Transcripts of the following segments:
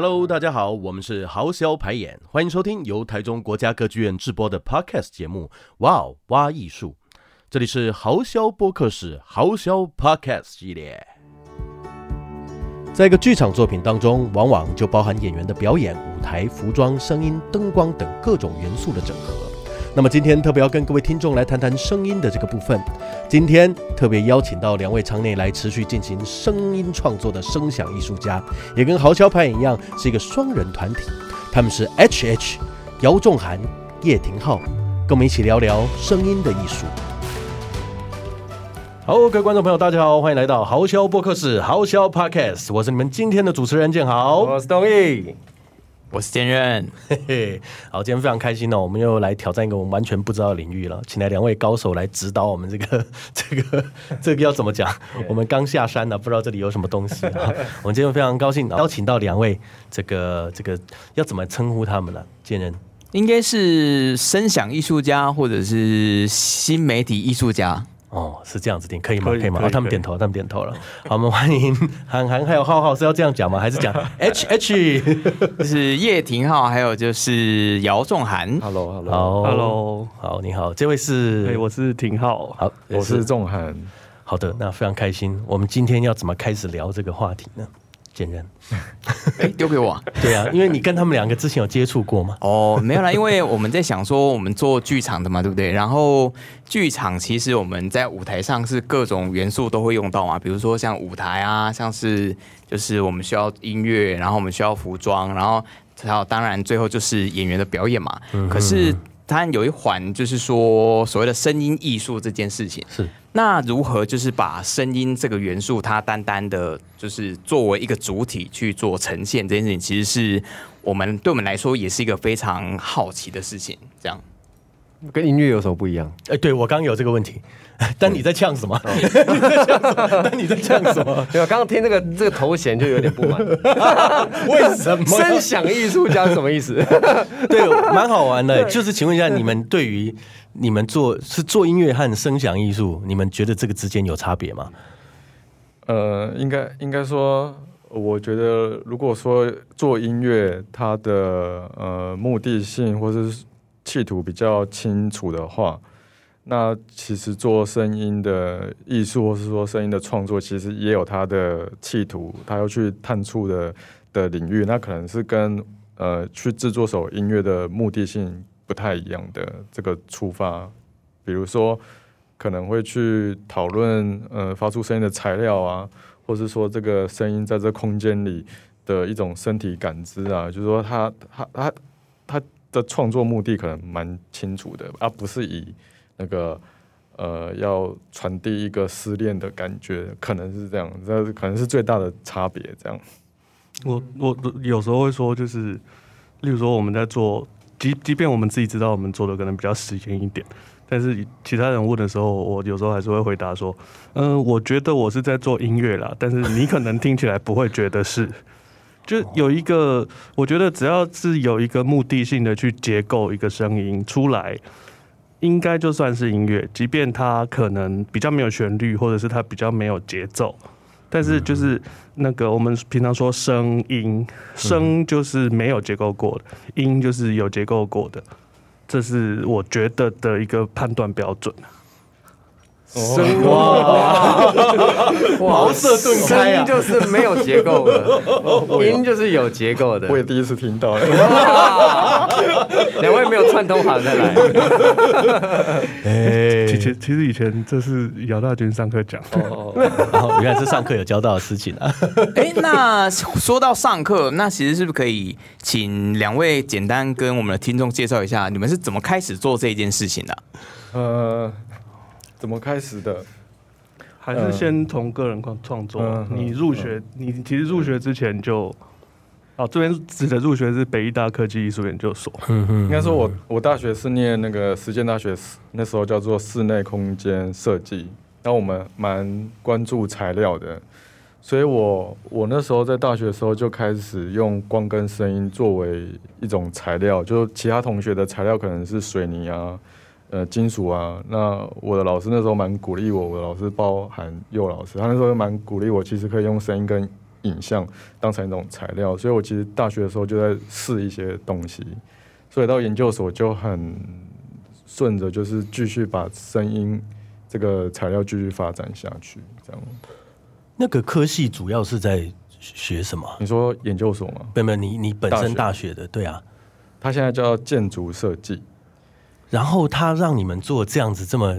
Hello，大家好，我们是豪销排演，欢迎收听由台中国家歌剧院制播的 Podcast 节目《哇哦哇艺术》，这里是豪销播客室豪销 Podcast 系列。在一个剧场作品当中，往往就包含演员的表演、舞台、服装、声音、灯光等各种元素的整合。那么今天特别要跟各位听众来谈谈声音的这个部分。今天特别邀请到两位常年来持续进行声音创作的声响艺术家，也跟豪销排演一样是一个双人团体。他们是 H.H. 姚仲涵、叶廷浩，跟我们一起聊聊声音的艺术。好，各位观众朋友，大家好，欢迎来到豪销播客室豪销 Podcast，我是你们今天的主持人建豪，我是东义。我是坚任，嘿嘿，好，今天非常开心哦，我们又来挑战一个我们完全不知道的领域了，请来两位高手来指导我们这个 这个这个要怎么讲？我们刚下山呢，不知道这里有什么东西啊。我们今天非常高兴邀请到两位，这个这个要怎么称呼他们呢？坚任应该是声响艺术家，或者是新媒体艺术家。哦，是这样子听，可以吗？可以，吗？哦，他们点头，他们点头了。好，我们欢迎 涵涵还有浩浩，是要这样讲吗？还是讲 H H？就是叶廷浩，还有就是姚仲涵。Hello，Hello，Hello，好，你好，这位是，我是廷浩，好，我是仲涵。好的，那非常开心。我们今天要怎么开始聊这个话题呢？坚任，哎，丢给我。对啊，因为你跟他们两个之前有接触过吗？哦，没有啦，因为我们在想说，我们做剧场的嘛，对不对？然后剧场其实我们在舞台上是各种元素都会用到嘛，比如说像舞台啊，像是就是我们需要音乐，然后我们需要服装，然后还有当然最后就是演员的表演嘛。嗯、可是它有一环就是说所谓的声音艺术这件事情是。那如何就是把声音这个元素，它单单的，就是作为一个主体去做呈现这件事情，其实是我们对我们来说也是一个非常好奇的事情。这样，跟音乐有什么不一样？哎，对我刚刚有这个问题，但你在呛什么？但 你在呛什么？对，我刚刚听这个这个头衔就有点不满。为什么？声响艺术家什么意思？对，蛮好玩的。就是请问一下，你们对于你们做是做音乐和声响艺术，你们觉得这个之间有差别吗？呃，应该应该说，我觉得如果说做音乐，它的呃目的性或者是企图比较清楚的话，那其实做声音的艺术，或是说声音的创作，其实也有它的企图，它要去探触的的领域，那可能是跟呃去制作首音乐的目的性。不太一样的这个出发，比如说可能会去讨论呃发出声音的材料啊，或是说这个声音在这空间里的一种身体感知啊，就是说他他他他的创作目的可能蛮清楚的，而不是以那个呃要传递一个失恋的感觉，可能是这样，这可能是最大的差别。这样，我我有时候会说，就是例如说我们在做。即即便我们自己知道我们做的可能比较实验一点，但是其他人问的时候，我有时候还是会回答说：“嗯、我觉得我是在做音乐啦，但是你可能听起来不会觉得是。”就有一个，我觉得只要是有一个目的性的去结构一个声音出来，应该就算是音乐，即便它可能比较没有旋律，或者是它比较没有节奏。但是就是那个我们平常说声音，声就是没有结构过的，音就是有结构过的，这是我觉得的一个判断标准。声 哇，茅塞顿开啊！就是没有结构的，音就是有结构的。我也第一次听到，两位没有串通好再来。哎，其实其实以前这是姚大军上课讲哦，然后原来是上课有教到的事情啊。哎，那说到上课，那其实是不是可以请两位简单跟我们的听众介绍一下，你们是怎么开始做这件事情的？呃。怎么开始的？还是先从个人创创作？嗯、你入学，嗯、你其实入学之前就，哦，这边指的入学是北艺大科技艺术研究所。应该说我我大学是念那个实践大学，那时候叫做室内空间设计，然后我们蛮关注材料的，所以我我那时候在大学的时候就开始用光跟声音作为一种材料，就其他同学的材料可能是水泥啊。呃，金属啊，那我的老师那时候蛮鼓励我，我的老师包含佑老师，他那时候蛮鼓励我，其实可以用声音跟影像当成一种材料，所以我其实大学的时候就在试一些东西，所以到研究所就很顺着，就是继续把声音这个材料继续发展下去。这样，那个科系主要是在学什么？你说研究所吗？没有没有，你你本身大学的，对啊，他现在叫建筑设计，然后他让你们做这样子这么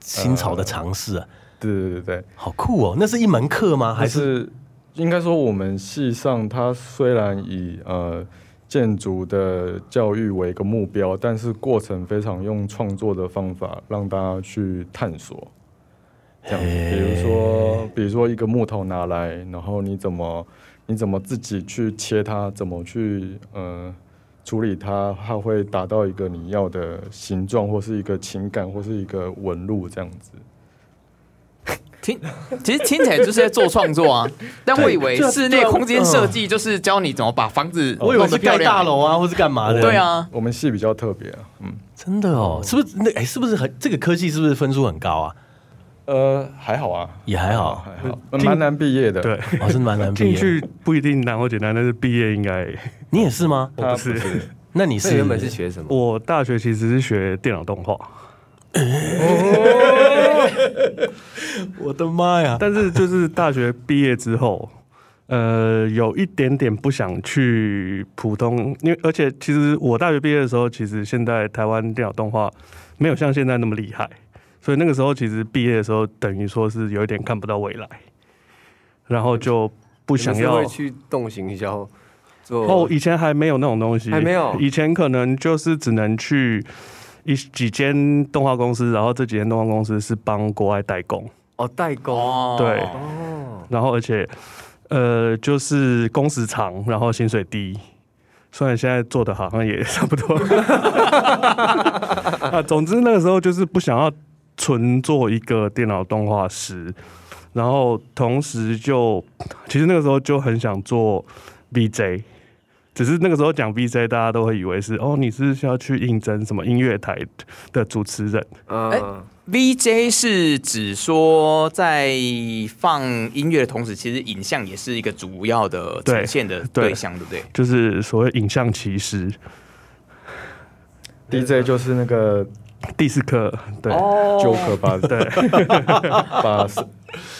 新潮的尝试啊。对对对对，好酷哦！那是一门课吗？还是应该说我们系上，它虽然以呃建筑的教育为一个目标，但是过程非常用创作的方法让大家去探索。这样，比如说，比如说一个木头拿来，然后你怎么你怎么自己去切它，怎么去呃处理它，它会达到一个你要的形状，或是一个情感，或是一个纹路这样子。听，其实听起来就是在做创作啊，但我以为室内空间设计就是教你怎么把房子，我以为是盖大楼啊，或是干嘛的。对啊，我们系比较特别啊，嗯，真的哦，是不是？那哎，是不是很这个科技是不是分数很高啊？呃，还好啊，也还好，还好，蛮难毕业的。对，哦，是蛮难毕业。进去不一定难或简单，但是毕业应该。你也是吗？我不是。那你是原本是学什么？我大学其实是学电脑动画。我的妈呀！但是就是大学毕业之后，呃，有一点点不想去普通，因为而且其实我大学毕业的时候，其实现在台湾电脑动画没有像现在那么厉害，所以那个时候其实毕业的时候，等于说是有一点看不到未来，然后就不想要去动行销。哦，以前还没有那种东西，还没有，以前可能就是只能去。一几间动画公司，然后这几间动画公司是帮国外代工哦，代工对哦，然后而且呃就是工时长，然后薪水低，虽然现在做的好像也 差不多 啊，总之那个时候就是不想要纯做一个电脑动画师，然后同时就其实那个时候就很想做 VJ。只是那个时候讲 VJ，大家都会以为是哦，你是需要去应征什么音乐台的主持人。嗯、欸、VJ 是指说在放音乐的同时，其实影像也是一个主要的呈现的对象，对，不对？就是所谓影像骑师。DJ 就是那个第四课，对，Joker 把对。把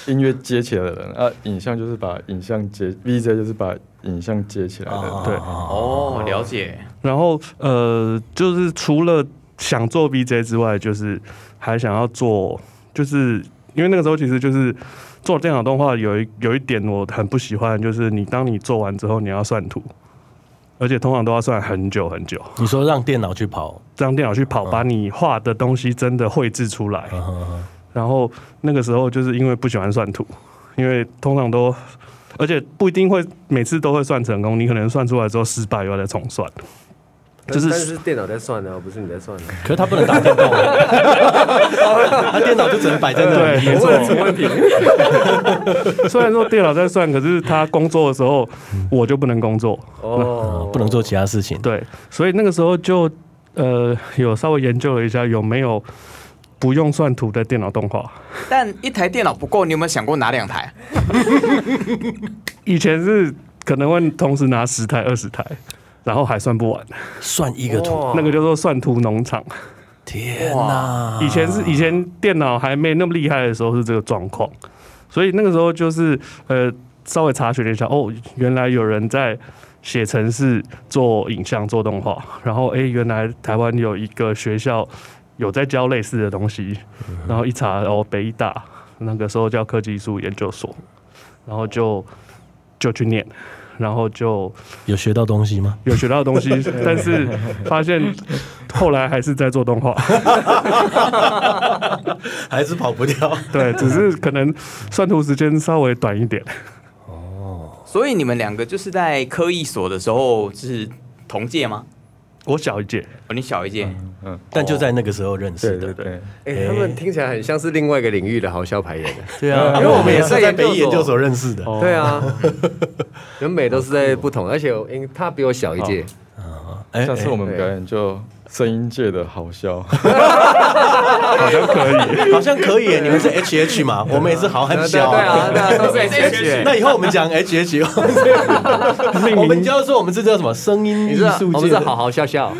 音乐接起来的人啊，影像就是把影像接，VJ 就是把。影像接起来的，对，哦，了解。然后呃，就是除了想做 VJ 之外，就是还想要做，就是因为那个时候其实就是做电脑动画有一有一点我很不喜欢，就是你当你做完之后你要算图，而且通常都要算很久很久。你说让电脑去跑，让电脑去跑，把你画的东西真的绘制出来。然后那个时候就是因为不喜欢算图，因为通常都。而且不一定会每次都会算成功，你可能算出来之后失败，又要再重算。就是但是电脑在算的，不是你在算的。可是他不能打电动，他电脑就只能摆在那里。没错，没问题。虽然说电脑在算，可是他工作的时候，我就不能工作哦，不能做其他事情。对，所以那个时候就呃有稍微研究了一下有没有。不用算图的电脑动画，但一台电脑不够，你有没有想过拿两台？以前是可能会同时拿十台、二十台，然后还算不完，算一个图，那个叫做算图农场。天哪！以前是以前电脑还没那么厉害的时候是这个状况，所以那个时候就是呃稍微查询了一下，哦，原来有人在写程式做影像做动画，然后哎、欸，原来台湾有一个学校。有在教类似的东西，然后一查哦，北艺大那个时候叫科技艺术研究所，然后就就去念，然后就有学到东西吗？有学到东西，但是发现后来还是在做动画，还是跑不掉。对，只是可能算图时间稍微短一点。哦，所以你们两个就是在科艺所的时候是同届吗？我小一届，哦，你小一届，嗯，嗯，但就在那个时候认识的，对对对。哎、欸，他们听起来很像是另外一个领域的好笑排演的，对啊，因为我们也是在北艺研究所认识的，对啊，人美都是在不同，而且因为他比我小一届，啊，下次我们表演就声音界的好笑，好像可以，好像可以耶。你们是 H H 嘛？我们也是豪和对。啊，对啊，都是 H H。那以后我们讲 H H，我们就要说我们这叫什么声音你是艺术界的，我们是好好笑笑。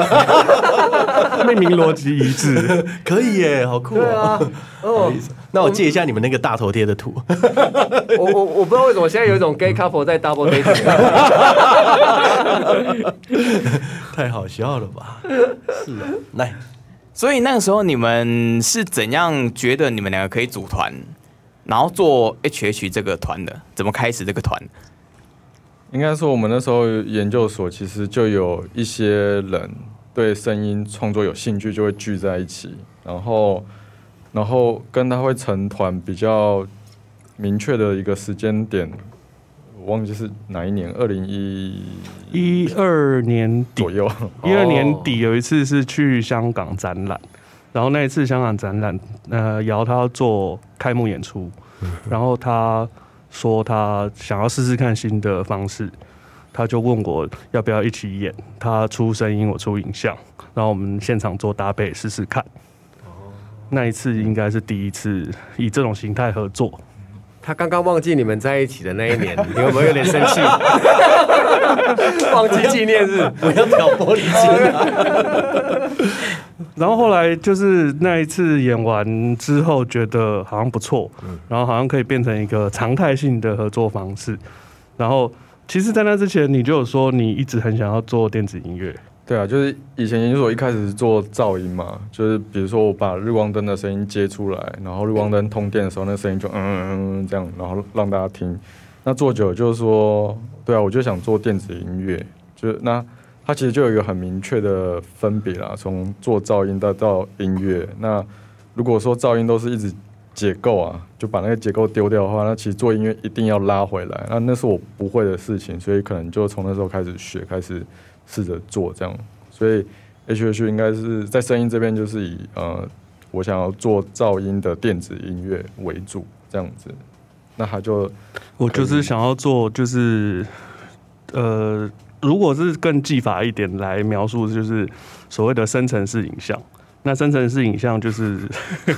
命名逻辑一致。可以耶，好酷啊。哦，那我借一下你们那个大头贴的图。我我我不知道为什么现在有一种 gay couple 在 double dating。太好笑了吧？是啊，来，所以那个时候你们是怎样觉得你们两个可以组团，然后做 H H 这个团的？怎么开始这个团？应该说我们那时候研究所其实就有一些人对声音创作有兴趣，就会聚在一起，然后然后跟他会成团比较明确的一个时间点。我忘记是哪一年，二零一一二年底左右，一二年底有一次是去香港展览，然后那一次香港展览，呃，姚他要做开幕演出，然后他说他想要试试看新的方式，他就问我要不要一起演，他出声音，我出影像，然后我们现场做搭配试试看。那一次应该是第一次以这种形态合作。他刚刚忘记你们在一起的那一年，你有没有有点生气？忘记纪念日，不要挑拨离间。然后后来就是那一次演完之后，觉得好像不错，然后好像可以变成一个常态性的合作方式。然后其实，在那之前，你就有说你一直很想要做电子音乐。对啊，就是以前研究所一开始是做噪音嘛，就是比如说我把日光灯的声音接出来，然后日光灯通电的时候，那声音就嗯嗯嗯这样，然后让大家听。那做久就是说，对啊，我就想做电子音乐，就是那它其实就有一个很明确的分别啦，从做噪音到到音乐。那如果说噪音都是一直解构啊，就把那个结构丢掉的话，那其实做音乐一定要拉回来，那那是我不会的事情，所以可能就从那时候开始学，开始。试着做这样，所以 H H 应该是在声音这边就是以呃，我想要做噪音的电子音乐为主这样子。那他就我就是想要做，就是呃，如果是更技法一点来描述，就是所谓的生成式影像。那生成式影像就是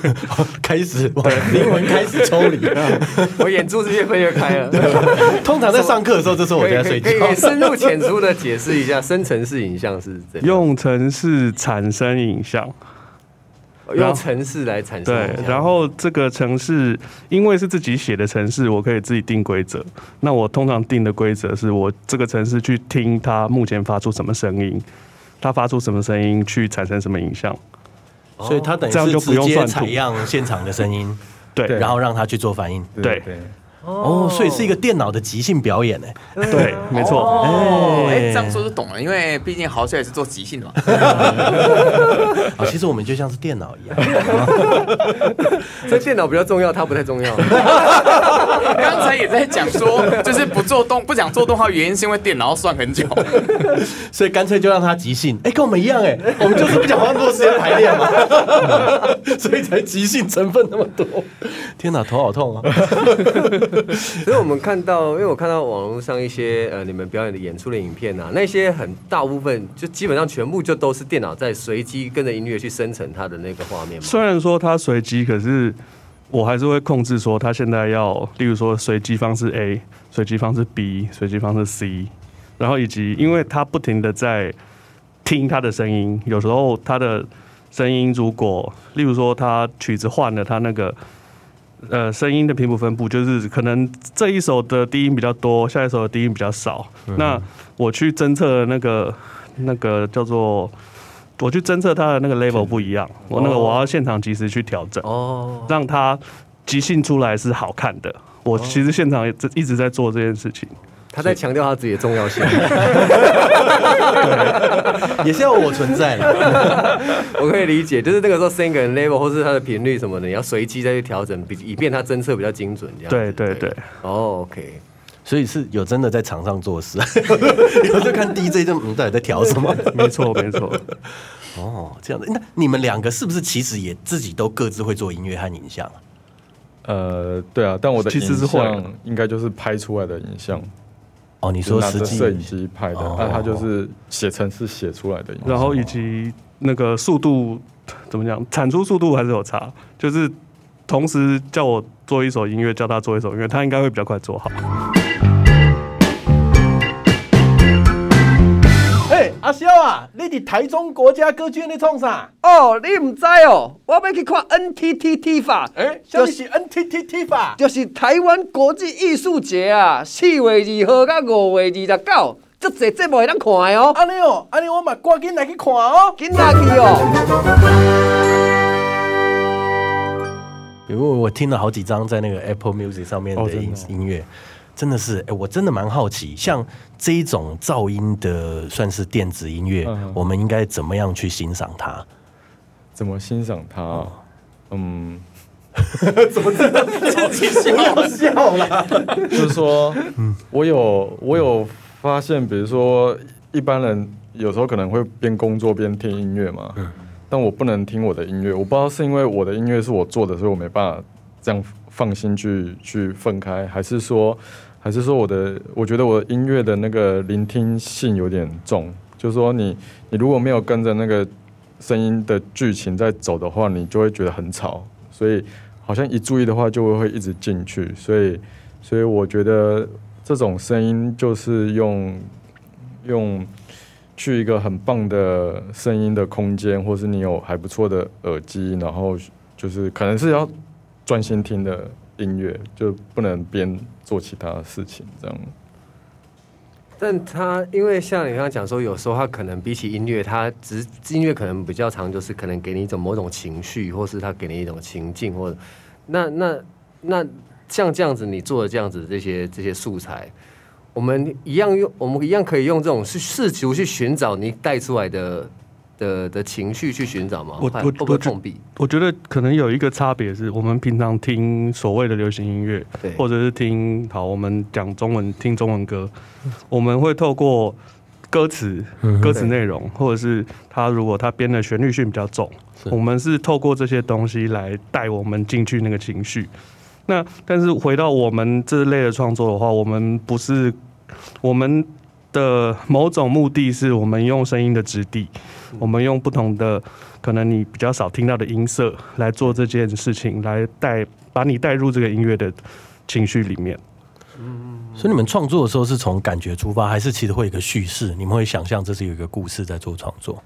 开始，灵魂开始抽离，我眼珠子越分越开了。通常在上课的时候，这时候我就在睡觉。可以深入浅出的解释一下，生成式影像是怎样？用程式产生影像，用程式来产生。对，然后这个程式因为是自己写的程式，我可以自己定规则。那我通常定的规则是我这个程式去听它目前发出什么声音，它发出什么声音去产生什么影像。所以他等于是直接采样现场的声音，对，然后让他去做反应，对，哦，所以是一个电脑的即兴表演呢，对，没错，哦，哎，这样说就懂了，因为毕竟豪枭也是做即兴的嘛，啊，其实我们就像是电脑一样，所以电脑比较重要，它不太重要。刚才也在讲说，就是不做动不讲做动画，原因是因为电脑要算很久，所以干脆就让它即兴。哎，跟我们一样哎，我们就是不讲花那么多时间排练嘛，所以才即兴成分那么多。天哪，头好痛啊！所以我们看到，因为我看到网络上一些呃你们表演的演出的影片啊，那些很大部分就基本上全部就都是电脑在随机跟着音乐去生成它的那个画面。虽然说它随机，可是我还是会控制说它现在要，例如说随机方式 A、随机方式 B、随机方式 C，然后以及因为它不停的在听它的声音，有时候它的声音如果例如说它曲子换了，它那个。呃，声音的频谱分布就是可能这一首的低音比较多，下一首的低音比较少。嗯、那我去侦测那个那个叫做，我去侦测它的那个 level 不一样，哦、我那个我要现场及时去调整，哦，让它即兴出来是好看的。我其实现场也一直在做这件事情。他在强调他自己的重要性，对，也是要我存在了。我可以理解，就是那个时候声音跟 level 或是他的频率什么的，你要随机再去调整，比以便他侦测比较精准。这样对对对，哦、oh,，OK，所以是有真的在场上做事，有时候看 DJ 就嗯，到底在调什么？没错没错。哦，这样子，那你们两个是不是其实也自己都各自会做音乐和影像？呃，对啊，但我的其实是像应该就是拍出来的影像。哦，你说拿着实际摄影机拍的，哦那他就是写程式写出来的，然后以及那个速度怎么讲，产出速度还是有差，就是同时叫我做一首音乐，叫他做一首音乐，他应该会比较快做好。阿萧啊，你伫台中国家歌剧院咧创啥？哦，你唔知哦，我要去看 NTT 法，哎，什么是 NTTT 法？就是台湾国际艺术节啊，四月二号到五月二十九，足济节目会当看的哦，安尼哦，安尼我嘛赶紧来去看哦。紧来去哦。比如我听了好几张在那个 Apple Music 上面的音乐，真的是，哎，我真的蛮好奇，像这一种噪音的算是电子音乐，嗯我们应该怎么样去欣赏它？怎么欣赏它啊？嗯，自己笑笑了。就是说，我有我有发现，比如说一般人有时候可能会边工作边听音乐嘛，但我不能听我的音乐，我不知道是因为我的音乐是我做的，所以我没办法这样放心去去分开，还是说，还是说我的，我觉得我音乐的那个聆听性有点重，就是说你你如果没有跟着那个声音的剧情在走的话，你就会觉得很吵，所以好像一注意的话就会会一直进去，所以所以我觉得这种声音就是用用去一个很棒的声音的空间，或是你有还不错的耳机，然后就是可能是要专心听的音乐，就不能边做其他的事情这样。但他因为像你刚刚讲说，有时候他可能比起音乐，他只音乐可能比较长，就是可能给你一种某种情绪，或是他给你一种情境，或者那那那像这样子，你做的这样子这些这些素材，我们一样用，我们一样可以用这种去试图去寻找你带出来的的的情绪去寻找吗？我我会会不会我觉碰壁？我觉得可能有一个差别是，我们平常听所谓的流行音乐，对，或者是听好，我们讲中文听中文歌，我们会透过歌词、歌词内容，或者是他如果他编的旋律性比较重，我们是透过这些东西来带我们进去那个情绪。那但是回到我们这类的创作的话，我们不是我们的某种目的是我们用声音的质地，我们用不同的可能你比较少听到的音色来做这件事情，来带把你带入这个音乐的情绪里面。所以你们创作的时候是从感觉出发，还是其实会有一个叙事？你们会想象这是有一个故事在做创作？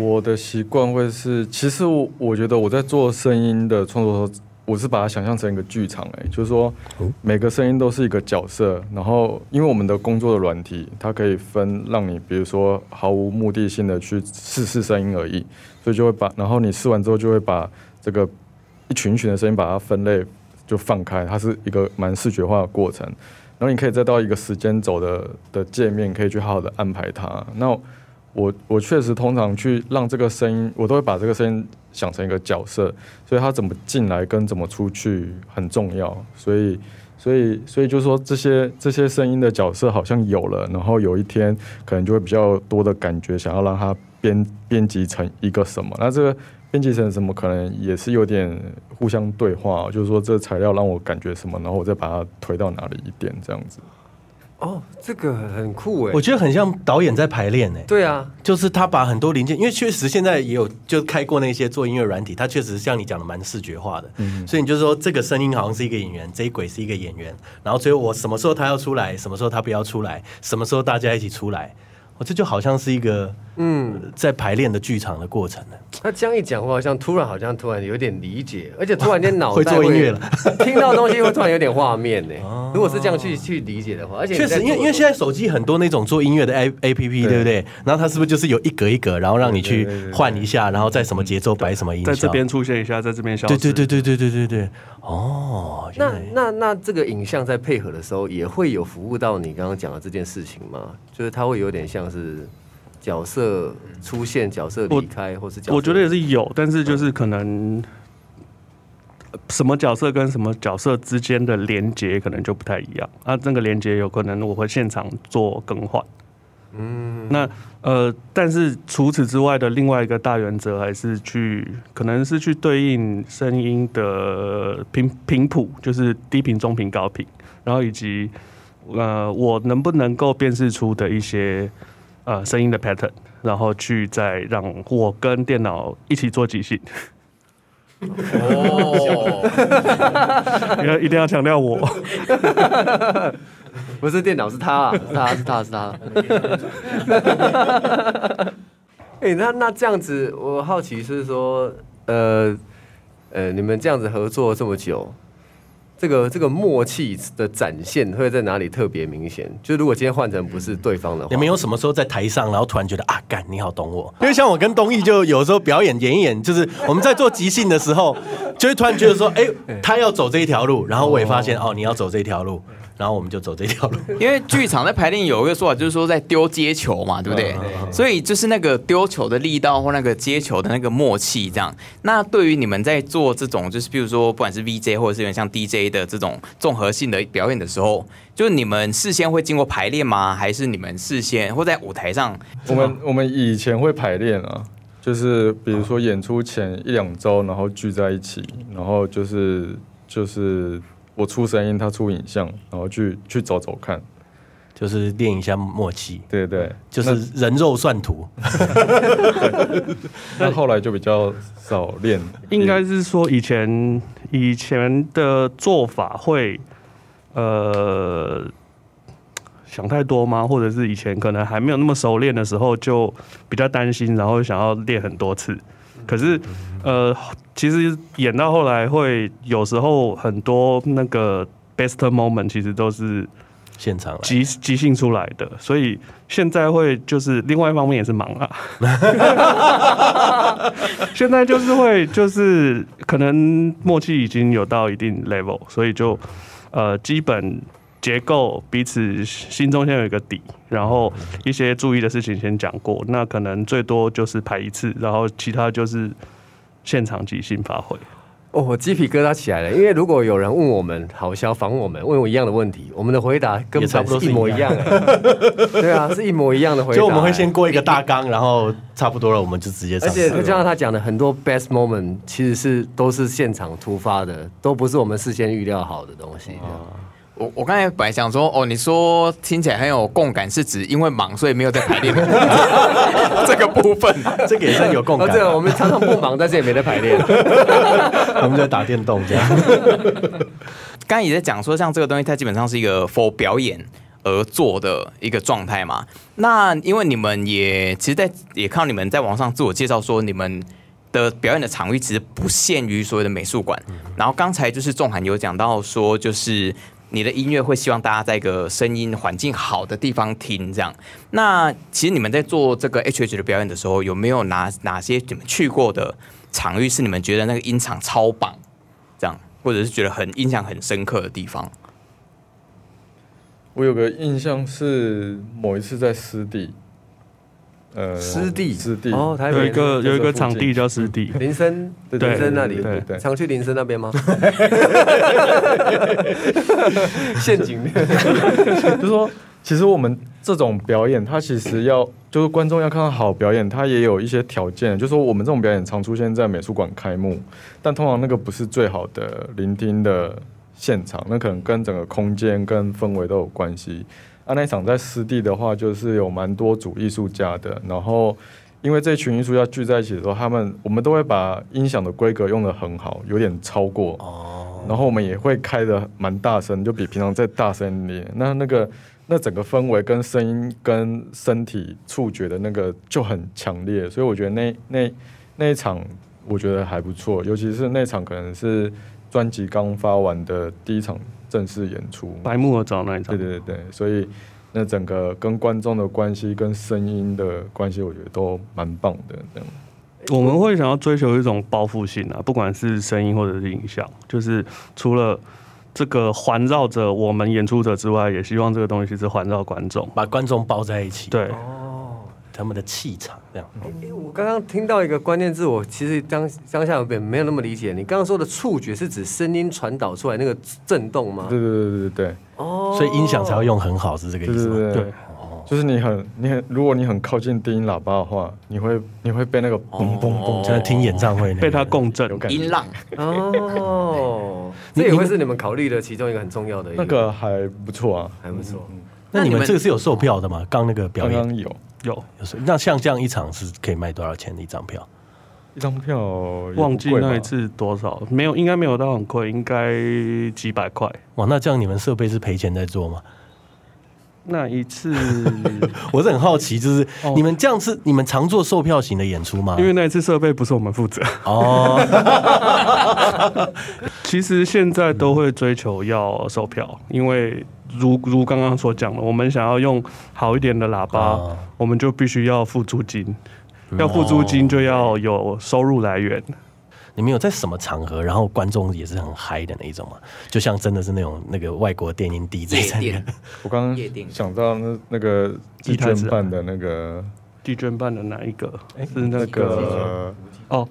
我的习惯会是，其实我我觉得我在做声音的创作的时候，我是把它想象成一个剧场，哎，就是说每个声音都是一个角色，然后因为我们的工作的软体，它可以分让你，比如说毫无目的性的去试试声音而已，所以就会把，然后你试完之后就会把这个一群一群的声音把它分类就放开，它是一个蛮视觉化的过程，然后你可以再到一个时间轴的的界面，可以去好好的安排它。那我我确实通常去让这个声音，我都会把这个声音想成一个角色，所以它怎么进来跟怎么出去很重要。所以，所以，所以就是说，这些这些声音的角色好像有了，然后有一天可能就会比较多的感觉，想要让它编编辑成一个什么。那这个编辑成什么，可能也是有点互相对话，就是说这材料让我感觉什么，然后我再把它推到哪里一点这样子。哦，这个很酷哎我，觉得很像导演在排练呢。对啊，就是他把很多零件，因为确实现在也有就开过那些做音乐软体，他确实像你讲的蛮视觉化的，嗯。所以你就说这个声音好像是一个演员，这一轨是一个演员，然后最后我什么时候他要出来，什么时候他不要出来，什么时候大家一起出来，我这就好像是一个嗯，在排练的剧场的过程呢。他这样一讲话，好像突然好像突然有点理解，而且突然间脑袋 会袋做音乐了，听到东西会突然有点画面呢。如果是这样去去理解的话，而且确实，因为因为现在手机很多那种做音乐的 A A P P，对对不对？然后它是不是就是有一格一格，然后让你去换一下，然后在什么节奏摆什么音效？在这边出现一下，在这边消失。对对对对对对对对。哦，那那那这个影像在配合的时候，也会有服务到你刚刚讲的这件事情吗？就是它会有点像是角色出现、角色离开，或是角色我觉得也是有，但是就是可能什么角色跟什么角色之间的连接可能就不太一样啊。那个连接有可能我会现场做更换。嗯，那呃，但是除此之外的另外一个大原则还是去，可能是去对应声音的频频谱，就是低频、中频、高频，然后以及呃，我能不能够辨识出的一些呃声音的 pattern，然后去再让我跟电脑一起做即兴。哦，你要一定要强调我，不是电脑，是他啊，是他，是他，是他。哎、那那这样子，我好奇是说，呃呃，你们这样子合作这么久，这个这个默契的展现会在哪里特别明显？就如果今天换成不是对方的话，你们有什么时候在台上，然后突然觉得啊，干你好懂我？因为像我跟东义，就有时候表演演一演，就是我们在做即兴的时候，就会突然觉得说，哎、欸，他要走这一条路，然后我也发现哦，你要走这一条路。然后我们就走这条路，因为剧场在排练有一个说法，就是说在丢接球嘛，对不对？所以就是那个丢球的力道或那个接球的那个默契，这样。那对于你们在做这种，就是比如说不管是 VJ 或者是有点像 DJ 的这种综合性的表演的时候，就是你们事先会经过排练吗？还是你们事先或在舞台上？我们我们以前会排练啊，就是比如说演出前一两周，然后聚在一起，然后就是就是。我出声音，他出影像，然后去去走走看，就是练一下默契。对对，就是人肉算图。那后来就比较少练。应该是说以前以前的做法会，呃，想太多吗？或者是以前可能还没有那么熟练的时候，就比较担心，然后想要练很多次。可是，呃，其实演到后来会有时候很多那个 best moment 其实都是现场即即兴出来的，所以现在会就是另外一方面也是忙啊。现在就是会就是可能默契已经有到一定 level，所以就呃基本。结构彼此心中先有一个底，然后一些注意的事情先讲过，那可能最多就是排一次，然后其他就是现场即兴发挥。哦，我鸡皮疙瘩起来了，因为如果有人问我们，好消防我们问我一样的问题，我们的回答根本差不多是一模一样的。对啊，是一模一样的回答。就我们会先过一个大纲，然后差不多了，我们就直接。而且就像他讲的，很多 best moment 其实是都是现场突发的，都不是我们事先预料好的东西。我我刚才本来想说，哦，你说听起来很有共感，是指因为忙所以没有在排练 这个部分，这个也算有共感。这个我们常常不忙，但是也没在排练，我们在打电动这样。刚才也在讲说，像这个东西，它基本上是一个 for 表演而做的一个状态嘛。那因为你们也其实，在也看到你们在网上自我介绍说，你们的表演的场域其实不限于所谓的美术馆。然后刚才就是仲涵有讲到说，就是。你的音乐会希望大家在一个声音环境好的地方听，这样。那其实你们在做这个 HH 的表演的时候，有没有哪哪些你们去过的场域是你们觉得那个音场超棒，这样，或者是觉得很印象很深刻的地方？我有个印象是某一次在湿地。呃，湿地，湿地。哦，有一个有一个场地叫湿地，林森，林森那里，对对，常去林森那边吗？陷阱，就是说，其实我们这种表演，它其实要就是观众要看到好表演，它也有一些条件，就是说我们这种表演常出现在美术馆开幕，但通常那个不是最好的聆听的现场，那可能跟整个空间跟氛围都有关系。啊，那场在湿地的话，就是有蛮多组艺术家的。然后，因为这群艺术家聚在一起的时候，他们我们都会把音响的规格用的很好，有点超过。哦。然后我们也会开的蛮大声，就比平常再大声一点。那那个那整个氛围跟声音跟身体触觉的那个就很强烈，所以我觉得那那那一场我觉得还不错，尤其是那场可能是专辑刚发完的第一场。正式演出，白木耳找那一场，对对对，所以那整个跟观众的关系、跟声音的关系，我觉得都蛮棒的。这样，我们会想要追求一种包覆性啊，不管是声音或者是影像，就是除了这个环绕着我们演出者之外，也希望这个东西是环绕观众，把观众包在一起。对。他们的气场这样。欸，我刚刚听到一个关键字，我其实当当下有点没有那么理解。你刚刚说的触觉是指声音传导出来那个震动吗？对对对对对。哦，所以音响才会用很好，是这个意思吗？对对对对。哦，就是你很你很，如果你很靠近低音喇叭的话，你会你会被那个嘣嘣嘣，就在听演唱会那个，被它共振有感觉。音浪哦，这也会是你们考虑的其中一个很重要的一个。那个还不错啊，还不错。那你们这个是有售票的吗？刚那个表演刚刚有。那像这样一场是可以卖多少钱的一张票？一张票忘记那一次多少，没有，应该没有到很贵，应该几百块。哇，那这样你们设备是赔钱在做吗？那一次 我是很好奇，就是你们这样是你们常做售票型的演出吗？因为那一次设备不是我们负责哦。其实现在都会追求要售票，因为如如刚刚所讲的，我们想要用好一点的喇叭，哦、我们就必须要付租金，要付租金就要有收入来源。你们有在什么场合，然后观众也是很嗨的那一种吗？就像真的是那种那个外国电音 DJ 在那。我刚刚想到那那个季娟办的那个季娟办的哪一个？是那个哦，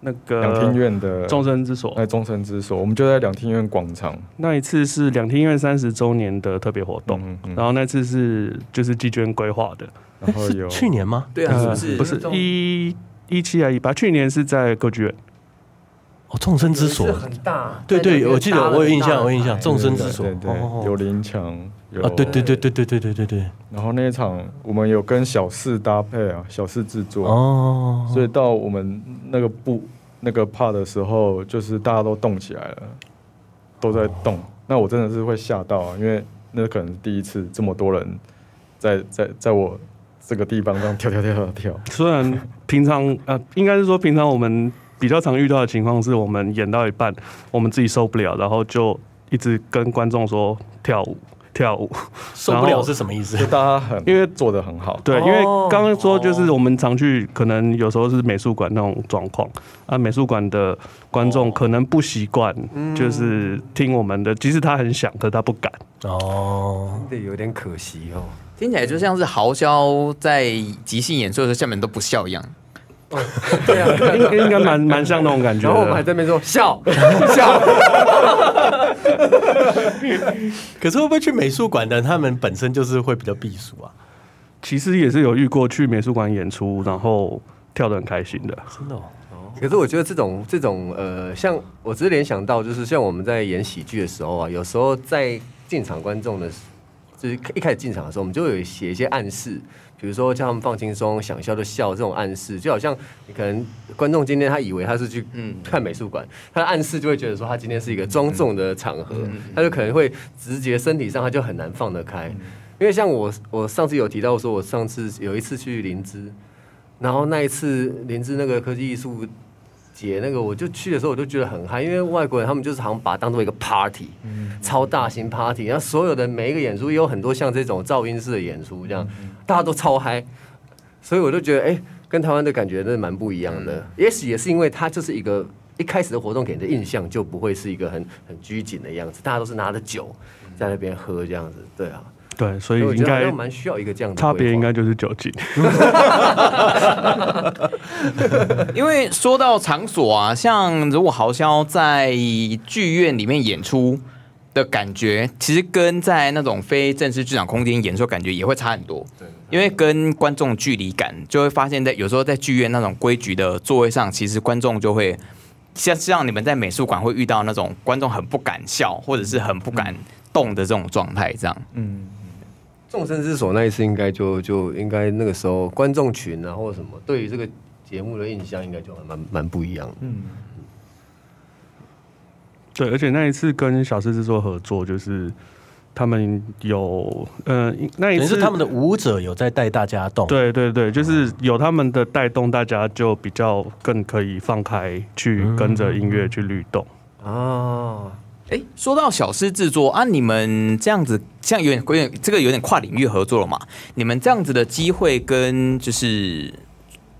那个两厅院的众生之所。在众生之所，我们就在两厅院广场。那一次是两厅院三十周年的特别活动，嗯嗯、然后那次是就是季娟规划的。然后有去年吗？对啊，是不是？不是一一七还一八？去年是在歌剧院。哦，众生之所很大，对对，我记得我有印象，我有印象，众生之所，对对，有林强，啊，对对对对对对对对对。然后那一场我们有跟小四搭配啊，小四制作哦，所以到我们那个部那个 part 的时候，就是大家都动起来了，都在动。那我真的是会吓到啊，因为那可能是第一次这么多人在在在我这个地方这样跳跳跳跳跳。虽然平常啊，应该是说平常我们。比较常遇到的情况是我们演到一半，我们自己受不了，然后就一直跟观众说跳舞跳舞。受不了是什么意思？就大家很因为做的很好，对，因为刚刚说就是我们常去，可能有时候是美术馆那种状况啊，美术馆的观众可能不习惯，就是听我们的，即使他很想，可他不敢。哦，对，有点可惜哦，听起来就像是豪潇在即兴演出的时候，下面都不笑一样。哦，对啊，应应该蛮蛮像那种感觉。然后我们还在那边说笑 笑。可是会不会去美术馆的？他们本身就是会比较避暑啊。其实也是有遇过去美术馆演出，然后跳的很开心的，真的哦。可是我觉得这种这种呃，像我只是联想到，就是像我们在演喜剧的时候啊，有时候在进场观众的，就是一开始进场的时候，我们就会有写一些暗示。比如说叫他们放轻松，想笑就笑，这种暗示就好像你可能观众今天他以为他是去看美术馆，他的暗示就会觉得说他今天是一个庄重的场合，他就可能会直觉身体上他就很难放得开。因为像我我上次有提到说，我上次有一次去林芝，然后那一次林芝那个科技艺术节那个，我就去的时候我就觉得很嗨，因为外国人他们就是好像把它当做一个 party，超大型 party，然后所有的每一个演出也有很多像这种噪音式的演出这样。大家都超嗨，所以我就觉得，哎、欸，跟台湾的感觉真的蛮不一样的。也许也是因为它就是一个一开始的活动给人的印象就不会是一个很很拘谨的样子，大家都是拿着酒在那边喝这样子，对啊，对，所以应该蛮需要一个这样的差别，应该就是酒精。因为说到场所啊，像如果豪潇在剧院里面演出。的感觉其实跟在那种非正式剧场空间演出感觉也会差很多，因为跟观众距离感就会发现，在有时候在剧院那种规矩的座位上，其实观众就会像像你们在美术馆会遇到那种观众很不敢笑或者是很不敢动的这种状态，这样。嗯，众生之所那一次应该就就应该那个时候观众群啊或者什么对于这个节目的印象应该就蛮蛮不一样。嗯。对，而且那一次跟小狮子座合作，就是他们有，嗯、呃，那一次是他们的舞者有在带大家动。对对对，就是有他们的带动，大家就比较更可以放开去跟着音乐去律动。哦，哎，说到小狮制作啊，你们这样子，像有点有点这个有点跨领域合作了嘛？你们这样子的机会跟就是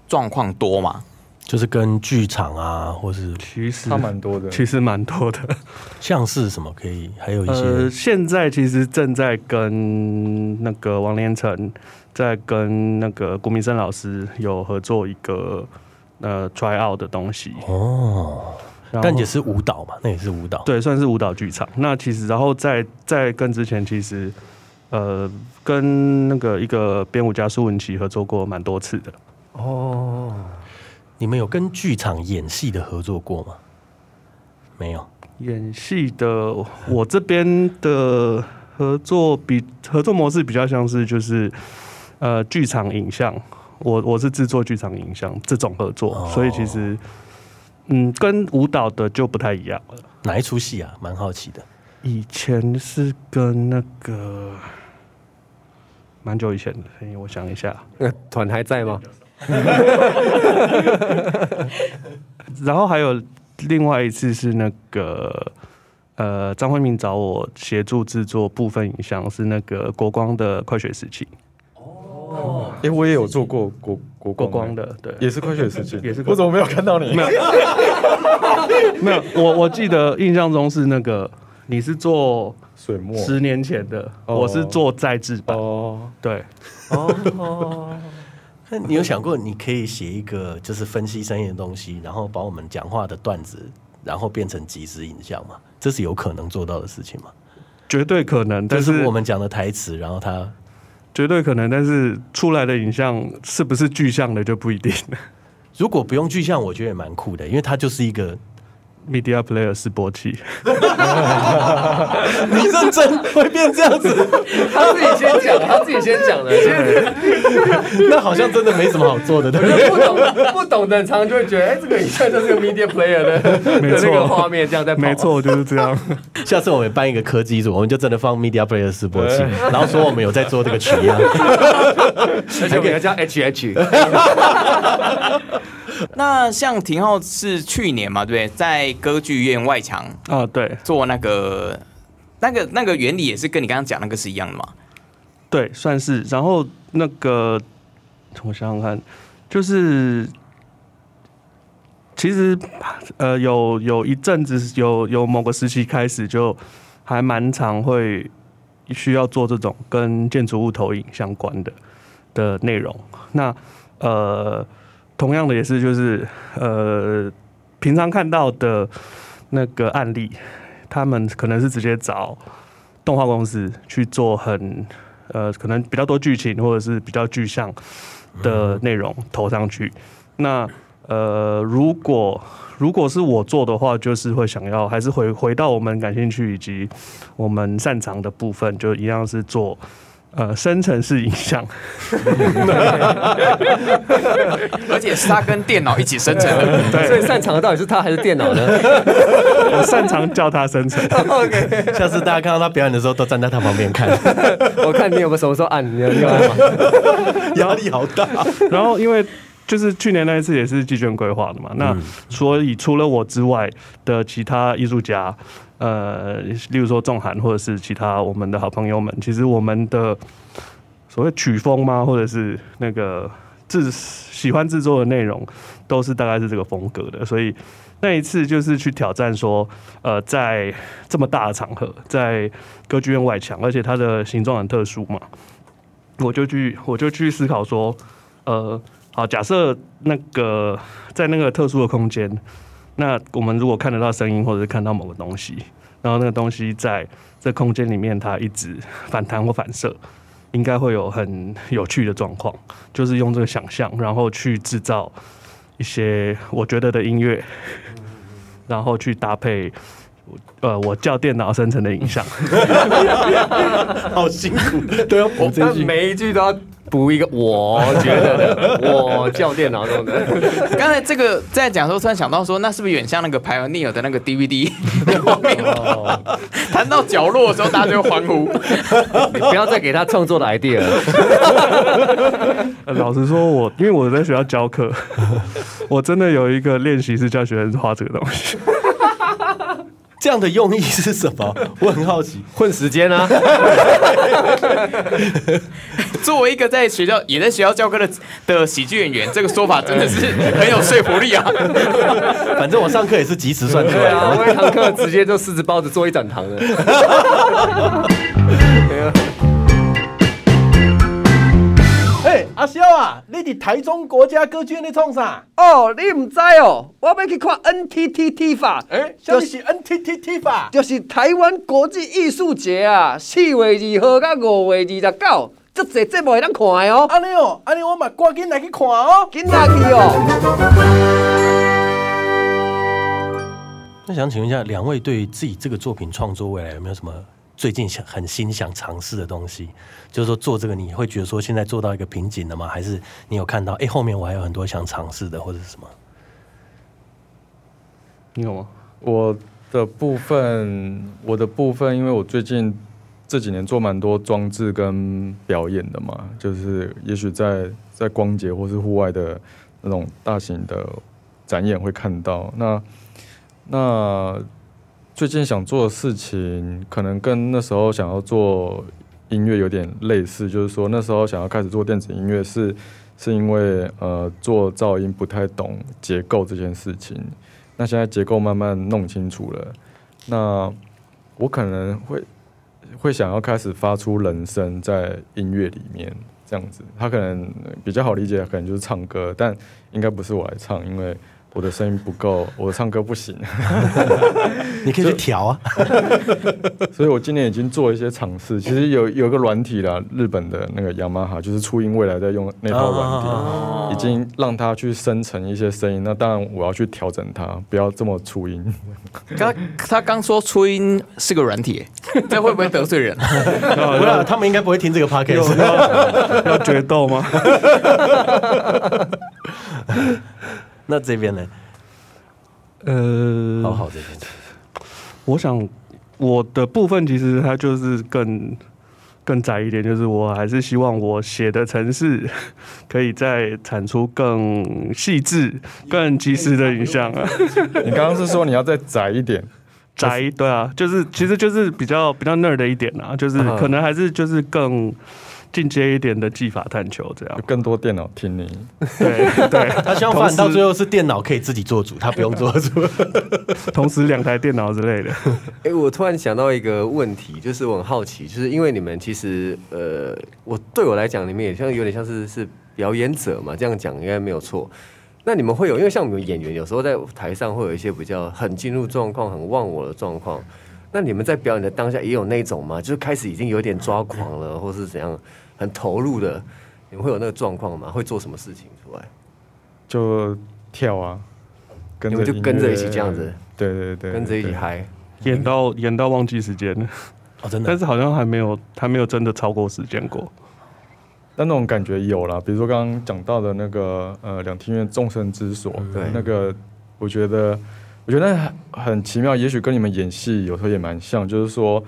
状况多吗？就是跟剧场啊，或是其实他蛮多的，其实蛮多的，像是什么可以，还有一些。呃，现在其实正在跟那个王连成，在跟那个顾明生老师有合作一个呃 try out 的东西哦，但也是舞蹈嘛，那也是舞蹈，对，算是舞蹈剧场。那其实然后在在跟之前，其实呃，跟那个一个编舞家苏文琪合作过蛮多次的。哦，你们有跟剧场演戏的合作过吗？没有。演戏的，我这边的合作比合作模式比较像是就是呃剧场影像，我我是制作剧场影像这种合作，哦、所以其实嗯跟舞蹈的就不太一样了。哪一出戏啊？蛮好奇的。以前是跟那个蛮久以前的，我想一下，那团还在吗？然后还有。另外一次是那个呃，张惠明找我协助制作部分影像，是那个国光的快雪时期。哦，哎，我也有做过国国光，光的，对，也是快雪时期，也是。我怎么没有看到你？没有，没有。我我记得印象中是那个你是做水墨，十年前的，我是做在制版。哦，对。哦。那你有想过，你可以写一个就是分析声音的东西，然后把我们讲话的段子，然后变成即时影像吗？这是有可能做到的事情吗？绝对可能，但是，是我们讲的台词，然后它绝对可能，但是出来的影像是不是具象的就不一定。如果不用具象，我觉得也蛮酷的，因为它就是一个。Media Player 示波器，你认真会变这样子？他自己先讲，他自己先讲的。那好像真的没什么好做的，对不对？不懂不懂的，常常就会觉得，哎、欸，这个影像就是个 Media Player 的，没错，那个画面这样在跑。没错，就是这样。下次我们办一个科技组，我们就真的放 Media Player 示波器，然后说我们有在做这个取样，而且我们要叫 HH。那像廷浩是去年嘛，对不对？在歌剧院外墙啊，对，做那个那个那个原理也是跟你刚刚讲那个是一样的嘛？对，算是。然后那个我想想看，就是其实呃，有有一阵子，有有某个时期开始，就还蛮常会需要做这种跟建筑物投影相关的的内容。那呃。同样的也是，就是呃，平常看到的那个案例，他们可能是直接找动画公司去做很呃，可能比较多剧情或者是比较具象的内容投上去。那呃，如果如果是我做的话，就是会想要还是回回到我们感兴趣以及我们擅长的部分，就一样是做。呃，生成式影像，而且是他跟电脑一起生成的，对，所以擅长的到底是他还是电脑呢？我擅长叫他生成。OK，下次大家看到他表演的时候，都站在他旁边看。我看你有个什么时候按，你有没有按吗？压力好大。然后因为就是去年那一次也是季卷规划的嘛，那所以除了我之外的其他艺术家。呃，例如说仲涵，或者是其他我们的好朋友们，其实我们的所谓曲风吗，或者是那个制喜欢制作的内容，都是大概是这个风格的。所以那一次就是去挑战说，呃，在这么大的场合，在歌剧院外墙，而且它的形状很特殊嘛，我就去我就去思考说，呃，好，假设那个在那个特殊的空间。那我们如果看得到声音，或者是看到某个东西，然后那个东西在这空间里面，它一直反弹或反射，应该会有很有趣的状况。就是用这个想象，然后去制造一些我觉得的音乐，然后去搭配。呃，我叫电脑生成的影像，好辛苦，都要补这句，每一句都要补一个。我觉得的，我叫电脑弄的。刚才这个在讲的时候，突然想到说，那是不是有点像那个 Pioneer 的那个 DVD 画面？弹到角落的时候，大家就欢呼。你 不要再给他创作的 idea 了。老实说，我因为我在学校教课，我真的有一个练习是教学生画这个东西。这样的用意是什么？我很好奇。混时间啊！作为一个在学校也在学校教课的的喜剧演员，这个说法真的是很有说服力啊！反正我上课也是及时算出来的，我一堂课直接就四只包子做一整堂的。阿阿萧啊，你伫台中国家歌剧院咧创啥？哦，你唔知哦，我要去看 NTTT 法，哎，什么是 NTTT 法？就是台湾国际艺术节啊，四月二号到五月二十九，这侪节目会当看的哦。安尼哦，安尼我嘛赶紧来去看哦，紧来去哦。那想请问一下，两位对自己这个作品创作未来有没有什么最近想很新想尝试的东西？就是说做这个，你会觉得说现在做到一个瓶颈了吗？还是你有看到，哎，后面我还有很多想尝试的，或者是什么？你有吗？我的部分，我的部分，因为我最近这几年做蛮多装置跟表演的嘛，就是也许在在光节或是户外的那种大型的展演会看到那。那最近想做的事情，可能跟那时候想要做音乐有点类似，就是说那时候想要开始做电子音乐，是是因为呃做噪音不太懂结构这件事情。那现在结构慢慢弄清楚了，那我可能会会想要开始发出人声在音乐里面，这样子，他可能比较好理解，可能就是唱歌，但应该不是我来唱，因为。我的声音不够，我唱歌不行。你可以去调啊。所以我今年已经做了一些尝试。其实有有个软体啦，日本的那个雅马哈，就是初音未来在用那套软体，哦、已经让它去生成一些声音。那当然我要去调整它，不要这么初音。刚他刚说初音是个软体，这会不会得罪人？不要，他们应该不会听这个 podcast。要决斗吗？那这边呢？呃，好好这边。我想我的部分其实它就是更更窄一点，就是我还是希望我写的城市 可以再产出更细致、更及时的影像啊。你刚刚是说你要再窄一点？窄，对啊，就是其实就是比较比较 nerd 的一点啊，就是可能还是就是更。进阶一点的技法探求，这样更多电脑听你。对对，他希望反到最后是电脑可以自己做主，他不用做主，同时两台电脑之类的。哎，我突然想到一个问题，就是我很好奇，就是因为你们其实呃，我对我来讲，你们也像有点像是是表演者嘛，这样讲应该没有错。那你们会有，因为像我们演员有时候在台上会有一些比较很进入状况、很忘我的状况。那你们在表演的当下也有那种吗？就是开始已经有点抓狂了，或是怎样？很投入的，你们会有那个状况吗？会做什么事情出来？就跳啊，跟你们就跟着一起这样子，对对对，跟着一起嗨，演到演到忘记时间。了，哦，真的，但是好像还没有还没有真的超过时间过，但那种感觉有啦，比如说刚刚讲到的那个呃两厅院众生之所，对，那个我觉得我觉得很很奇妙，也许跟你们演戏有时候也蛮像，就是说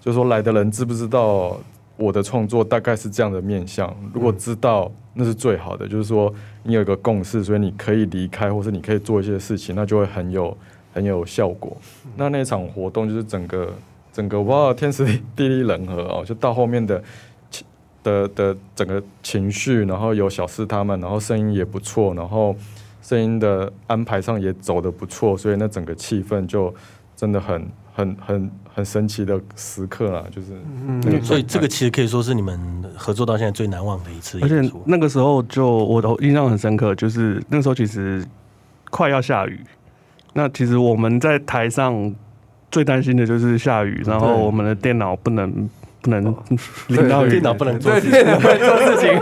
就是说来的人知不知道？我的创作大概是这样的面向，如果知道那是最好的，就是说你有一个共识，所以你可以离开，或是你可以做一些事情，那就会很有很有效果。那那场活动就是整个整个哇，天时地利人和哦，就到后面的的的整个情绪，然后有小四他们，然后声音也不错，然后声音的安排上也走得不错，所以那整个气氛就真的很。很很很神奇的时刻啊，就是，嗯，所以这个其实可以说是你们合作到现在最难忘的一次演出。而且那个时候就我的印象很深刻，就是那个时候其实快要下雨，那其实我们在台上最担心的就是下雨，然后我们的电脑不能。不能领导电脑不能做事情，做事情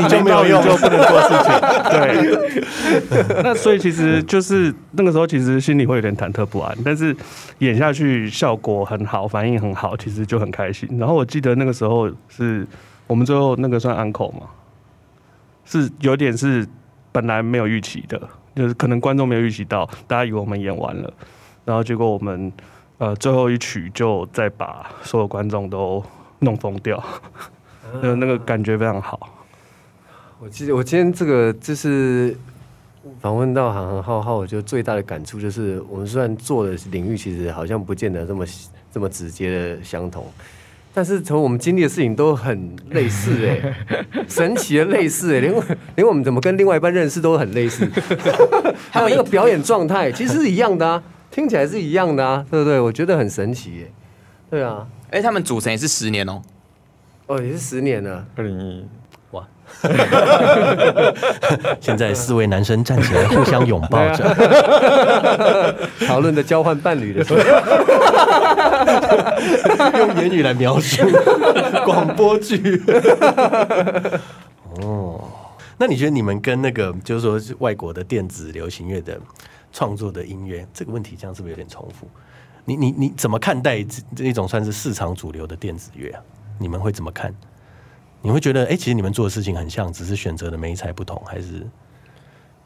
你就没有用，就不能做事情。对，那所以其实就是那个时候，其实心里会有点忐忑不安，但是演下去效果很好，反应很好，其实就很开心。然后我记得那个时候是我们最后那个算 uncle 嘛，是有点是本来没有预期的，就是可能观众没有预期到，大家以为我们演完了，然后结果我们。呃，最后一曲就再把所有观众都弄疯掉，那、啊、那个感觉非常好。我记得我今天这个就是访问到航航浩浩，我觉得最大的感触就是，我们虽然做的领域其实好像不见得这么这么直接的相同，但是从我们经历的事情都很类似哎，神奇的类似哎，连连我们怎么跟另外一半认识都很类似，还有那个表演状态其实是一样的啊。听起来是一样的啊，对不对？我觉得很神奇耶。对啊，哎，他们组成也是十年哦，哦，也是十年了。二零一，哇！现在四位男生站起来，互相拥抱着，讨论的交换伴侣的时候，用言语来描述广播剧。哦，那你觉得你们跟那个就是说是外国的电子流行乐的创作的音乐这个问题，这样是不是有点重复？你你你怎么看待这这一种算是市场主流的电子乐啊？你们会怎么看？你会觉得，哎、欸，其实你们做的事情很像，只是选择的媒材不同，还是？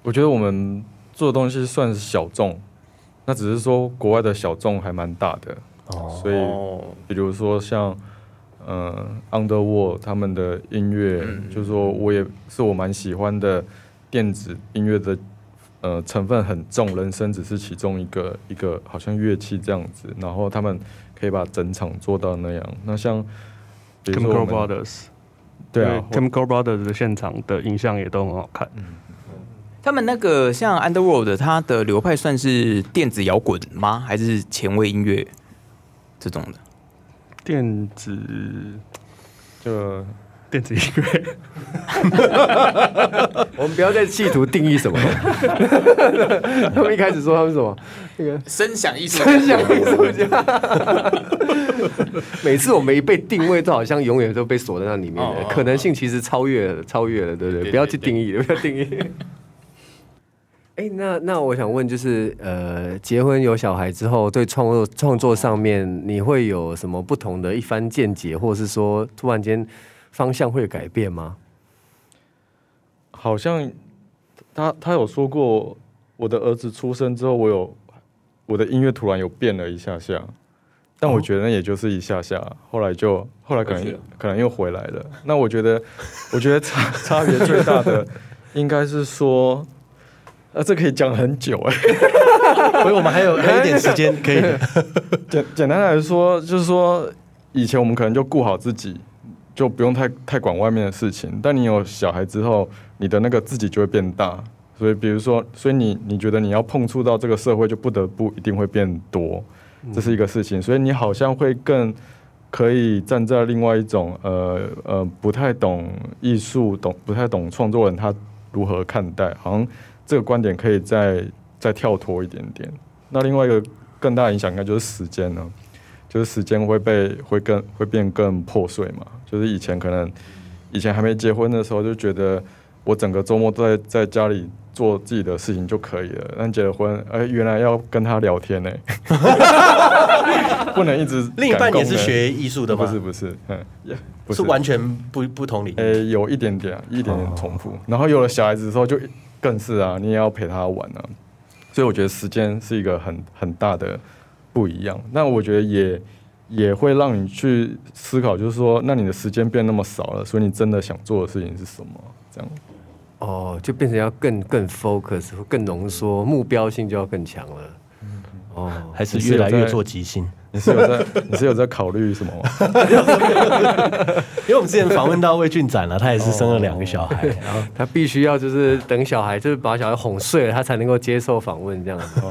我觉得我们做的东西算是小众，那只是说国外的小众还蛮大的，哦，所以比如说像，嗯、呃，Underworld 他们的音乐，嗯、就是说我也是我蛮喜欢的电子音乐的，呃，成分很重，人声只是其中一个一个好像乐器这样子，然后他们可以把整场做到那样，那像比如说 Brothers。对啊，Chemical Brothers 的现场的影像也都很好看。他们那个像 Underworld，它的流派算是电子摇滚吗？还是前卫音乐这种的？电子就电子音乐。我们不要再企图定义什么。他们一开始说他们什么？那个声响艺术，声响艺术家。每次我们一被定位，都好像永远都被锁在那里面的可能性，其实超越了，超越了，对不对？不要去定义，不要定义。哎，那那我想问，就是呃，结婚有小孩之后，对创作创作上面，你会有什么不同的一番见解，或者是说，突然间方向会改变吗？好像他他有说过，我的儿子出生之后，我有我的音乐突然有变了一下下，但我觉得那也就是一下下，后来就后来可能可能又回来了。那我觉得 我觉得差差别最大的应该是说，啊，这可以讲很久 哎，所以我们还有还有一点时间可以 简简单来说，就是说以前我们可能就顾好自己。就不用太太管外面的事情，但你有小孩之后，你的那个自己就会变大。所以，比如说，所以你你觉得你要碰触到这个社会，就不得不一定会变多，这是一个事情。所以你好像会更可以站在另外一种呃呃不太懂艺术、懂不太懂创作人他如何看待，好像这个观点可以再再跳脱一点点。那另外一个更大的影响应该就是时间了。就是时间会被会更会变更破碎嘛，就是以前可能以前还没结婚的时候就觉得我整个周末都在在家里做自己的事情就可以了，但结了婚，哎，原来要跟他聊天呢，不能一直。另一半也是学艺术的吗？不是不是，嗯，不是完全不不同领域。哎，有一点点，一点点重复。然后有了小孩子的时候就更是啊，你也要陪他玩啊，所以我觉得时间是一个很很大的。不一样，那我觉得也也会让你去思考，就是说，那你的时间变那么少了，所以你真的想做的事情是什么？这样哦，就变成要更更 focus，更浓缩，目标性就要更强了。哦，还是越来越做即兴？你是有在你是有在考虑什么吗？因为我们之前访问到魏俊展了，他也是生了两个小孩，然后他必须要就是等小孩，就是把小孩哄睡了，他才能够接受访问这样子，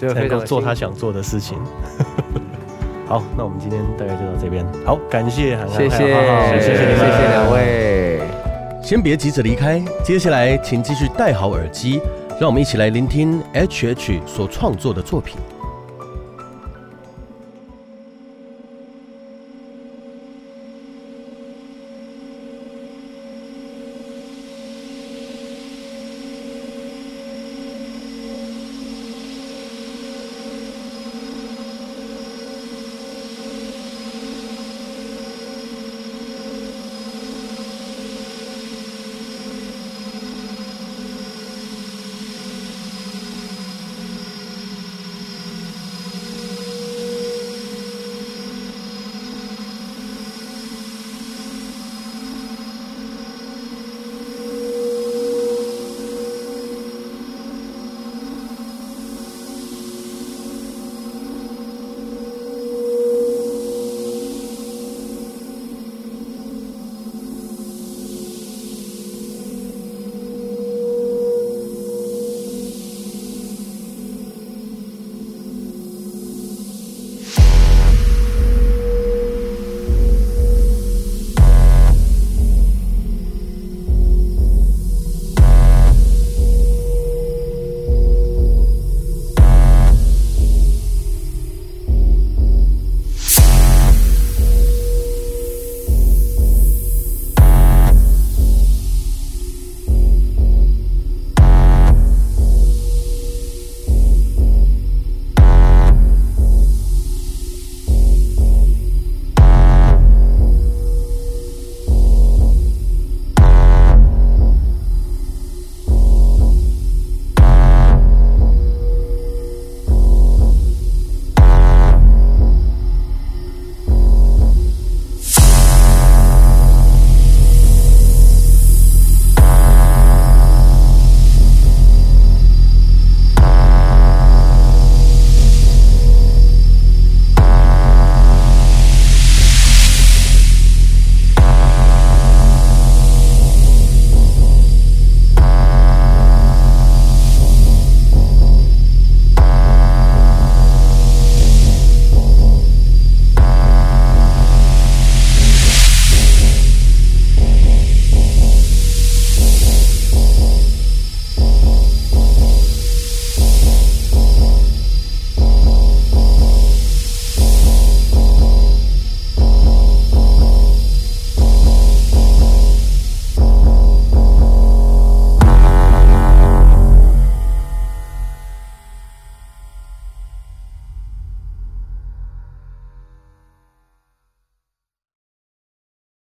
就才能够做他想做的事情。好，那我们今天大概就到这边。好，感谢韩寒，谢谢，谢谢你们，谢谢两位。先别急着离开，接下来请继续戴好耳机，让我们一起来聆听 H H 所创作的作品。